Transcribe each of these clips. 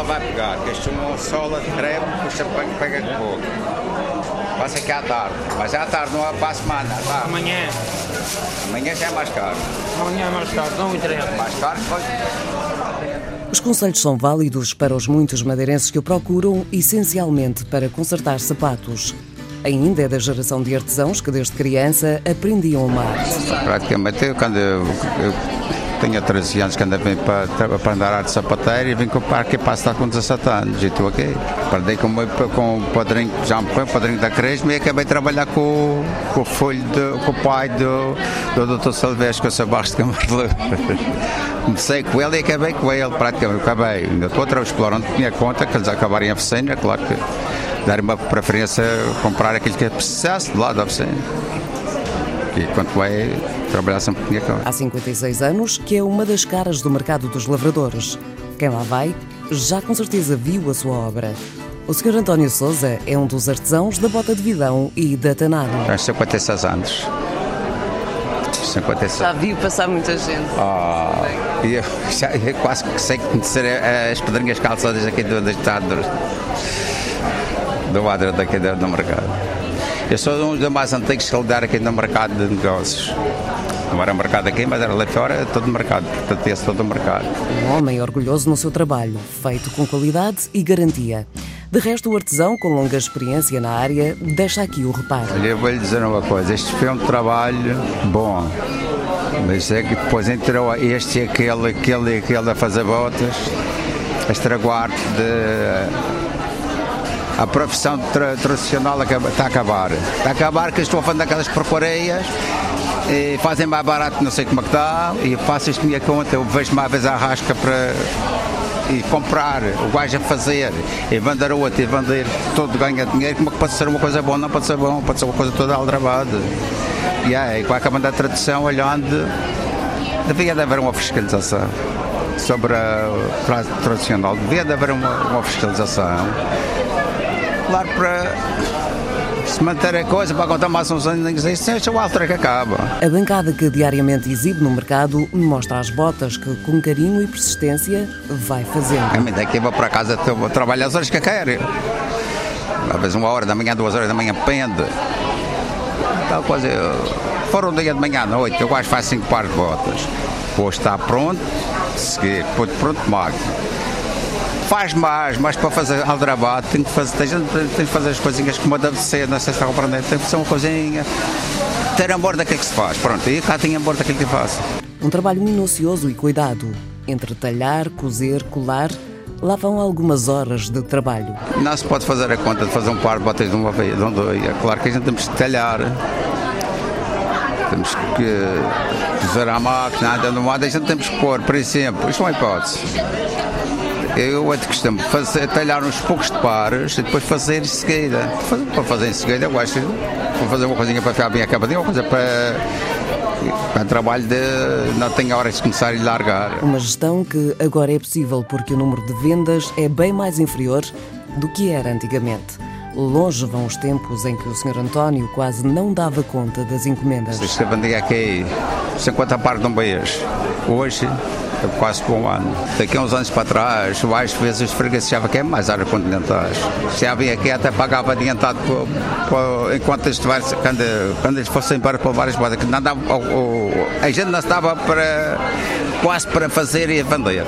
pegar, que este uma sola de creme, puxa pega pouco. Passa aqui à tarde, mas é à tarde, não é para a semana, tarde. Amanhã, Amanhã já é mais caro. amanhã é mais tarde, não interessa. Mais caro depois. Os conselhos são válidos para os muitos madeirenses que o procuram essencialmente para consertar sapatos. Ainda é da geração de artesãos que desde criança aprendiam o mar. Praticamente, quando eu, eu tenho 13 anos que ando bem para, para andar arte sapateira e vim com o parque para estar com 17 anos e estou aqui. Aprendi com, com o padrinho, já foi, o padrinho da Cresma e acabei de trabalhar com, com o filho, de, com o pai do, do Dr. Silvestre, com o Sebastião de Camargo. Comecei com ele e acabei com ele, praticamente acabei. Ainda estou a explorar onde tinha conta, que eles acabarem a oficina, claro que dar uma preferência comprar aquilo que precisasse de lá da oficina. E quando vai trabalhar sempre tinha conta. Há 56 anos que é uma das caras do mercado dos lavradores. Quem lá vai já com certeza viu a sua obra. O Sr. António Souza é um dos artesãos da Bota de Vidão e da Tanado. Tenho 56 anos. 56. Já viu passar muita gente. Ah, e eu, já, eu quase que sei conhecer as pedrinhas calçadas aqui do, do estado do, do Adra daqui do, do mercado. Eu sou um dos mais antigos que lidar aqui no mercado de negócios. Não era mercado aqui, mas era lá fora, todo mercado. Portanto, esse todo o mercado. Um homem orgulhoso no seu trabalho, feito com qualidade e garantia. De resto, o artesão, com longa experiência na área, deixa aqui o reparo. Olha, eu vou lhe dizer uma coisa, este foi um trabalho bom, mas é que depois entrou este e aquele, aquele e aquele a fazer botas, a estragar de... A profissão tra- tradicional está a acabar. Está a acabar que estou a fazer aquelas porcarias e fazem mais barato, não sei como é que está, e faço isto minha conta, eu vejo uma vez a rasca para e comprar, o gajo a fazer, e vender o outro, e vender, todo ganha dinheiro, como é que pode ser uma coisa boa? Não pode ser bom, pode ser uma coisa toda aldrabada. E aí, com a Câmara da Tradução, olhando, devia de haver uma fiscalização sobre a tradicional, devia de haver uma, uma fiscalização. Claro, para se manter a coisa, para contar mais uns anos, isso é o altura que acaba. A bancada que diariamente exibe no mercado mostra as botas que, com carinho e persistência, vai fazendo. A mim daqui vou para casa, eu vou trabalhar as horas que eu quero. Às vezes uma hora da manhã, duas horas da manhã, pende. Coisa. eu- Fora um dia de manhã à noite, eu gosto de fazer cinco pares de botas. Depois está pronto, seguir, depois pronto, mago. Faz mais, mas para fazer aldrabado tem que fazer, tem, tem que fazer as coisinhas como deve ser, não sei se está compreendendo, tem que ser uma coisinha, ter amor daquilo que se faz. Pronto, e cá tem amor daquilo que faço. Um trabalho minucioso e cuidado. Entre talhar, cozer, colar, lá vão algumas horas de trabalho. Não se pode fazer a conta de fazer um par de botas de uma vez, de um dois. É claro que a gente temos que talhar. Temos que fazer a máquina, andando a gente temos que pôr, por exemplo, isto é uma hipótese. Eu é de costume fazer, talhar uns poucos de pares e depois fazer em seguida. Para fazer em seguida, eu de para fazer uma coisinha para ficar bem acabadinha, uma coisa para, para trabalho de não tenho horas de começar e largar. Uma gestão que agora é possível porque o número de vendas é bem mais inferior do que era antigamente. Longe vão os tempos em que o Sr. António quase não dava conta das encomendas. Isto vendia aqui 50 pares de um mês. Hoje é quase por um ano. Daqui a uns anos para trás, às vezes os fregueses achavam que é mais área continentais. Já havia aqui até pagava adiantado por- por- enquanto eles quando, quando eles fossem para, para várias bodas, que não dava, o- o- a gente não estava para, quase para fazer e vender.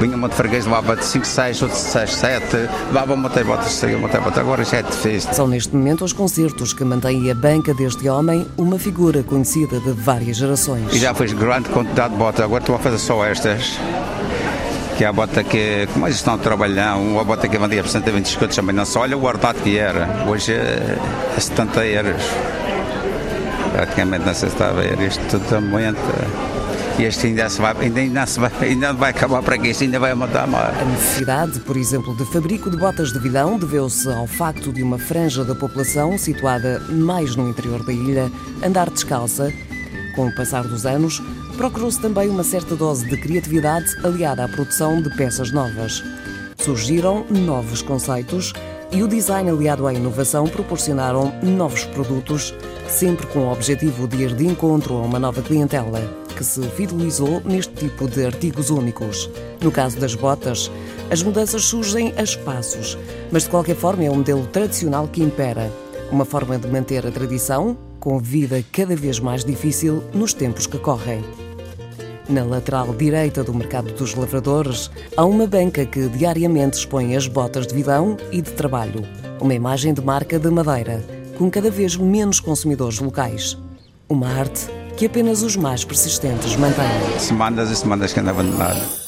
Vinha uma de freguês, levava de 5, 6, outro 6, 7, levava uma saía uma de botas. Agora já é difícil. São neste momento os concertos que mantêm a banca deste homem uma figura conhecida de várias gerações. E já fiz grande quantidade de botas, agora estou a fazer só estas. Que é a bota que, como eles estão a trabalhar, uma bota que vendia por 120 escudos também não só, olha o ordenado que era, hoje é é 70 euros. Praticamente não sei se está a ver, isto tudo aumenta. Este ainda, se vai, ainda, ainda, se vai, ainda vai acabar para aqui, isto ainda vai aumentar mais. A necessidade, por exemplo, de fabrico de botas de vidão deveu-se ao facto de uma franja da população situada mais no interior da ilha andar descalça. Com o passar dos anos, procurou-se também uma certa dose de criatividade aliada à produção de peças novas. Surgiram novos conceitos e o design aliado à inovação proporcionaram novos produtos, sempre com o objetivo de ir de encontro a uma nova clientela, que se fidelizou neste tipo de artigos únicos. No caso das botas, as mudanças surgem a espaços, mas de qualquer forma é o modelo tradicional que impera. Uma forma de manter a tradição, com vida cada vez mais difícil nos tempos que correm. Na lateral direita do mercado dos lavradores, há uma banca que diariamente expõe as botas de vidão e de trabalho. Uma imagem de marca de madeira, com cada vez menos consumidores locais. Uma arte que apenas os mais persistentes mantêm. Semanas e semanas que anda abandonado.